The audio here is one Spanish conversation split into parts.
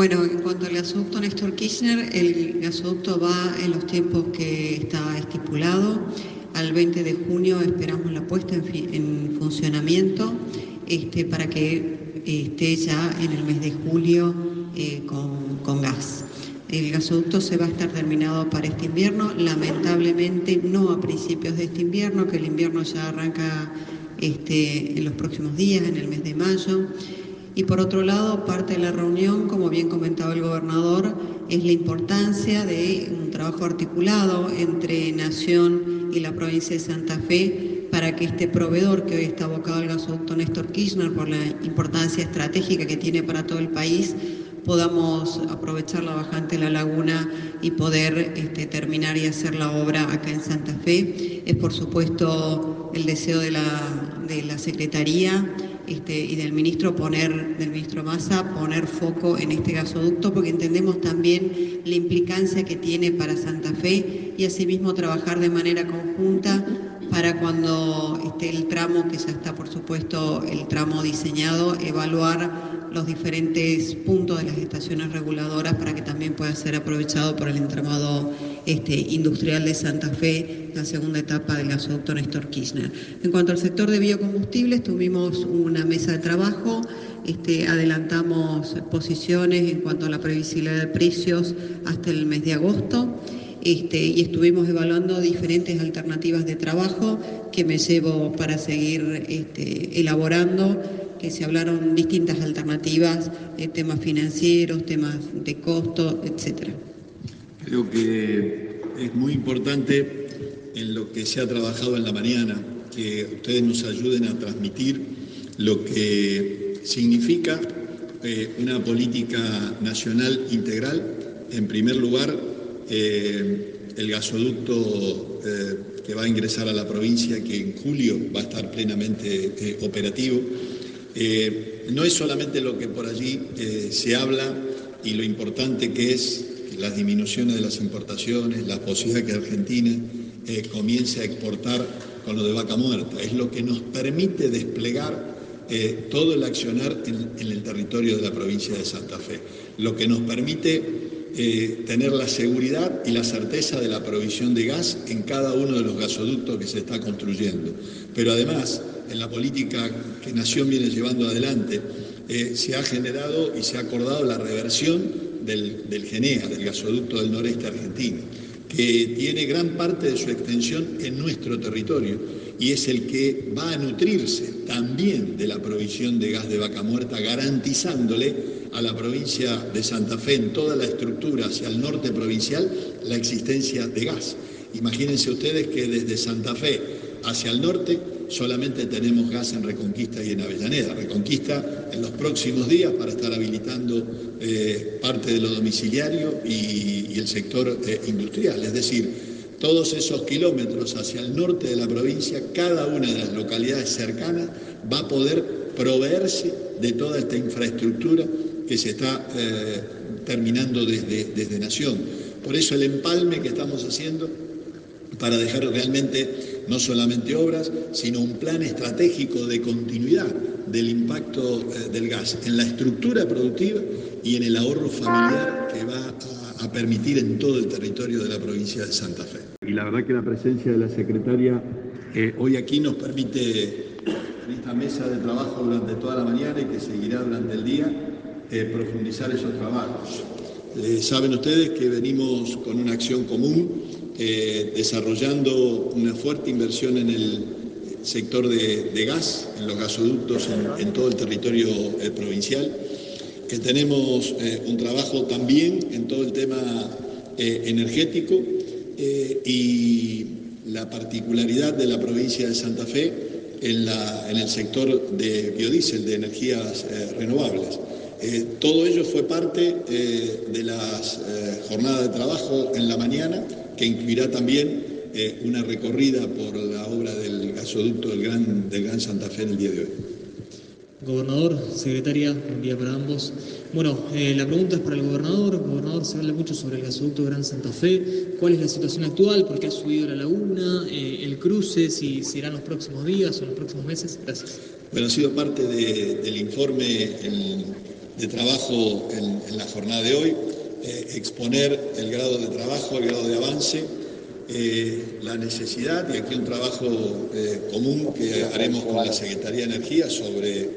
Bueno, en cuanto al gasoducto Néstor Kirchner, el gasoducto va en los tiempos que está estipulado. Al 20 de junio esperamos la puesta en, funcionamiento este, para que esté ya en el mes de julio eh, con, gas. El gasoducto se va a estar terminado para este invierno, lamentablemente no a principios de este invierno, que el invierno ya arranca este, en los próximos días, en el mes de mayo. Y por otro lado, parte de la reunión, como bien comentaba el gobernador, es la importancia de un trabajo articulado entre Nación y la provincia de Santa Fe para que este proveedor que hoy está abocado al gasoducto Néstor Kirchner por la importancia estratégica que tiene para todo el país, podamos aprovechar la bajante de la laguna y poder este, terminar y hacer la obra acá en Santa Fe. Es por supuesto el deseo de la, de la Secretaría este, y del ministro poner, del ministro Massa, poner foco en este gasoducto, porque entendemos también la implicancia que tiene para Santa Fe y asimismo trabajar de manera conjunta para cuando esté el tramo, que ya está por supuesto el tramo diseñado, evaluar los diferentes puntos de las estaciones reguladoras para que también pueda ser aprovechado por el entramado este, industrial de Santa Fe, la segunda etapa del gasoducto Néstor Kirchner. En cuanto al sector de biocombustibles, tuvimos una mesa de trabajo, este, adelantamos posiciones en cuanto a la previsibilidad de precios hasta el mes de agosto. Este, y estuvimos evaluando diferentes alternativas de trabajo que me llevo para seguir este, elaborando que se hablaron distintas alternativas, eh, temas financieros, temas de costo, etcétera. Creo que es muy importante en lo que se ha trabajado en la mañana, que ustedes nos ayuden a transmitir lo que significa eh, una política nacional integral. En primer lugar, eh, el gasoducto que va a ingresar a la provincia, que en julio va a estar plenamente operativo eh, no es solamente lo que por allí eh, se habla y lo importante que es las disminuciones de las importaciones, la posibilidad que Argentina eh, comience a exportar con lo de vaca muerta, es lo que nos permite desplegar todo el accionar en, el territorio de la provincia de Santa Fe, lo que nos permite tener la seguridad y la certeza de la provisión de gas en cada uno de los gasoductos que se está construyendo. Pero además, en la política que Nación viene llevando adelante, eh, se ha generado y se ha acordado la reversión del, del GENEA, del gasoducto del noreste argentino, que tiene gran parte de su extensión en nuestro territorio y es el que va a nutrirse también de la provisión de gas de vaca muerta, garantizándole a la provincia de Santa Fe en toda la estructura hacia el norte provincial la existencia de gas. Imagínense ustedes que desde Santa Fe hacia el norte solamente tenemos gas en Reconquista y en Avellaneda. Reconquista en los próximos días para estar habilitando eh, parte de lo domiciliario y, el sector eh, industrial. Es decir, todos esos kilómetros hacia el norte de la provincia, cada una de las localidades cercanas va a poder proveerse de toda esta infraestructura que se está eh, terminando desde, desde Nación. Por eso el empalme que estamos haciendo para dejar realmente no solamente obras, sino un plan estratégico de continuidad del impacto eh, del gas en la estructura productiva y en el ahorro familiar que va a, permitir en todo el territorio de la provincia de Santa Fe. Y la verdad que la presencia de la secretaria eh, hoy aquí nos permite en esta mesa de trabajo durante toda la mañana y que seguirá durante el día eh, profundizar esos trabajos. saben ustedes que venimos con una acción común eh, desarrollando una fuerte inversión en el sector de, gas, en los gasoductos en, todo el territorio eh, provincial, que tenemos eh, un trabajo también en todo el tema energético y la particularidad de la provincia de Santa Fe en, en el sector de biodiesel, de energías renovables. todo ello fue parte de las jornadas de trabajo en la mañana que incluirá también eh, una recorrida por la obra del gasoducto del Gran, del Gran Santa Fe en el día de hoy. Gobernador, secretaria, buen día para ambos. Bueno, eh, la pregunta es para el gobernador. Gobernador, se habla mucho sobre el gasoducto Gran Santa Fe. ¿Cuál es la situación actual? ¿Por qué ha subido la laguna? Eh, ¿El cruce? ¿Si será en los próximos días o en los próximos meses? Gracias. Bueno, ha sido parte del informe trabajo en, la jornada de hoy, exponer el grado de trabajo, el grado de avance, la necesidad y aquí un trabajo común que haremos con la Secretaría de Energía sobre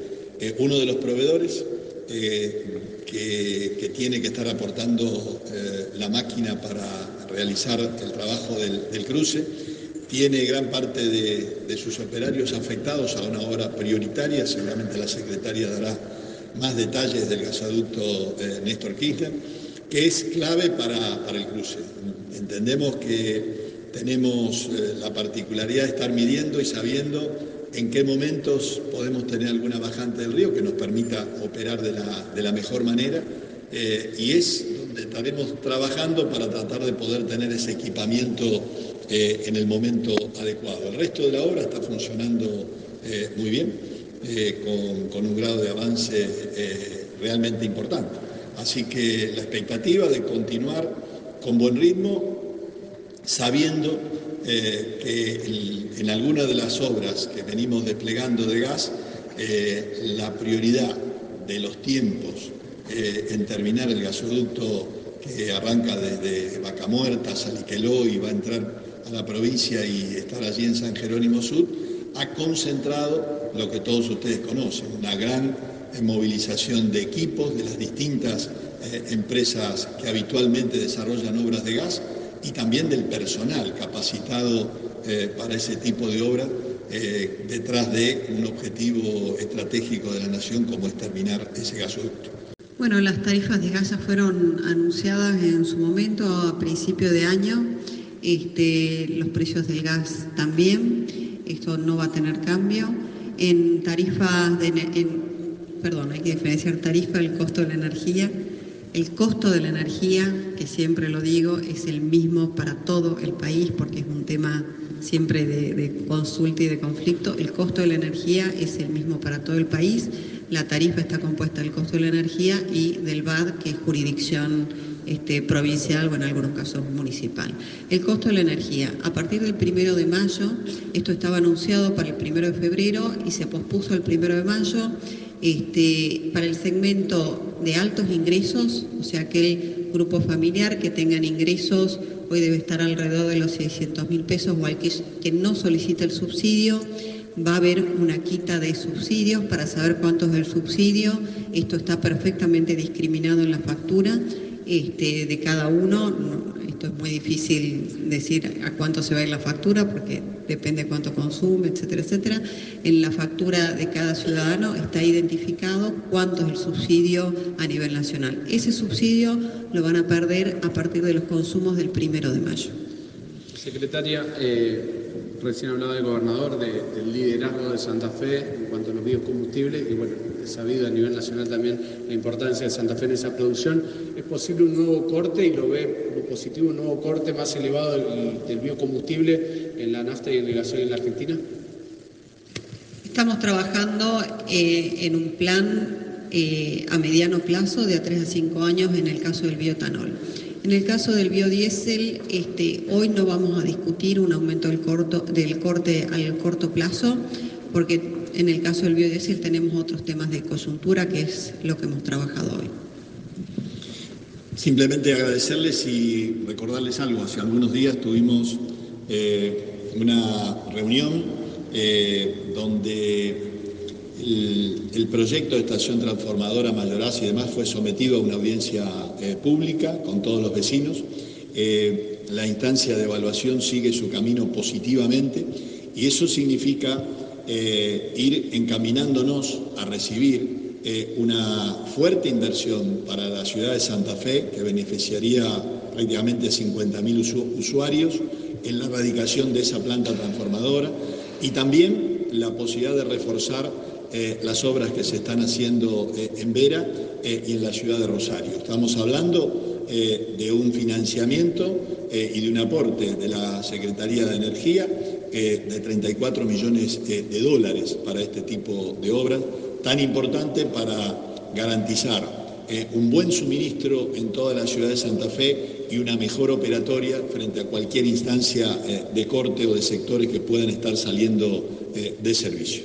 uno de los proveedores que, tiene que estar aportando la máquina para realizar el trabajo del cruce. Tiene gran parte de, sus operarios afectados a una obra prioritaria, seguramente la secretaria dará más detalles del gasoducto eh, Néstor Kirchner, que es clave para, el cruce. Entendemos que tenemos eh, la particularidad de estar midiendo y sabiendo en qué momentos podemos tener alguna bajante del río que nos permita operar de la, mejor manera eh, y es donde estaremos trabajando para tratar de poder tener ese equipamiento eh, en el momento adecuado. El resto de la obra está funcionando muy bien, con, un grado de avance realmente importante. Así que la expectativa de continuar con buen ritmo, sabiendo que en algunas de las obras que venimos desplegando de gas, la prioridad de los tiempos en terminar el gasoducto que arranca desde Vaca Muerta, Saliqueló y va a entrar a la provincia y estar allí en San Jerónimo Sur, ha concentrado lo que todos ustedes conocen, una gran movilización de equipos de las distintas eh, empresas que habitualmente desarrollan obras de gas y también del personal capacitado eh, para ese tipo de obras eh, detrás de un objetivo estratégico de la nación como es terminar ese gasoducto. Bueno, las tarifas de gas fueron anunciadas en su momento a principio de año este, los precios del gas también, esto no va a tener cambio. En tarifas, de, perdón, hay que diferenciar tarifa del costo de la energía. El costo de la energía, que siempre lo digo, es el mismo para todo el país porque es un tema siempre de, consulta y de conflicto. El costo de la energía es el mismo para todo el país. La tarifa está compuesta del costo de la energía y del BAD, que es jurisdicción este, provincial o en algunos casos municipal. El costo de la energía. A partir del primero de mayo, esto estaba anunciado para el primero de febrero y se pospuso el primero de mayo. Este, para el segmento de altos ingresos, o sea, aquel grupo familiar que tengan ingresos, hoy debe estar alrededor de los 600 mil pesos, o al que, no solicita el subsidio, va a haber una quita de subsidios para saber cuánto es el subsidio. Esto está perfectamente discriminado en la factura este, de cada uno. esto es muy difícil decir a cuánto se va a ir la factura porque depende de cuánto consume, etcétera, etcétera. En la factura de cada ciudadano está identificado cuánto es el subsidio a nivel nacional. Ese subsidio lo van a perder a partir de los consumos del primero de mayo. Secretaria, eh, Recién hablaba el gobernador del liderazgo de Santa Fe en cuanto a los biocombustibles y bueno, he sabido a nivel nacional también la importancia de Santa Fe en esa producción. ¿Es posible un nuevo corte y lo ve como positivo un nuevo corte más elevado del, biocombustible en la nafta y en el gasoil en la Argentina? Estamos trabajando eh, en un plan eh, a mediano plazo de a 3 a 5 años en el caso del biotanol. En el caso del biodiesel, este, hoy no vamos a discutir un aumento del, corte al corto plazo, porque en el caso del biodiesel tenemos otros temas de coyuntura, que es lo que hemos trabajado hoy. Simplemente agradecerles y recordarles algo. Hace algunos días tuvimos eh, una reunión eh, donde el, proyecto de estación transformadora Mayoraz y demás fue sometido a una audiencia eh, pública con todos los vecinos. Eh, la instancia de evaluación sigue su camino positivamente y eso significa eh, ir encaminándonos a recibir una fuerte inversión para la ciudad de Santa Fe que beneficiaría prácticamente 50.000 usuarios en la erradicación de esa planta transformadora y también la posibilidad de reforzar eh, las obras que se están haciendo eh, en Vera eh, y en la ciudad de Rosario. Estamos hablando de un financiamiento y de un aporte de la Secretaría de Energía de 34 millones de dólares para este tipo de obras, tan importante para garantizar un buen suministro en toda la ciudad de Santa Fe y una mejor operatoria frente a cualquier instancia de corte o de sectores que puedan estar saliendo de servicio.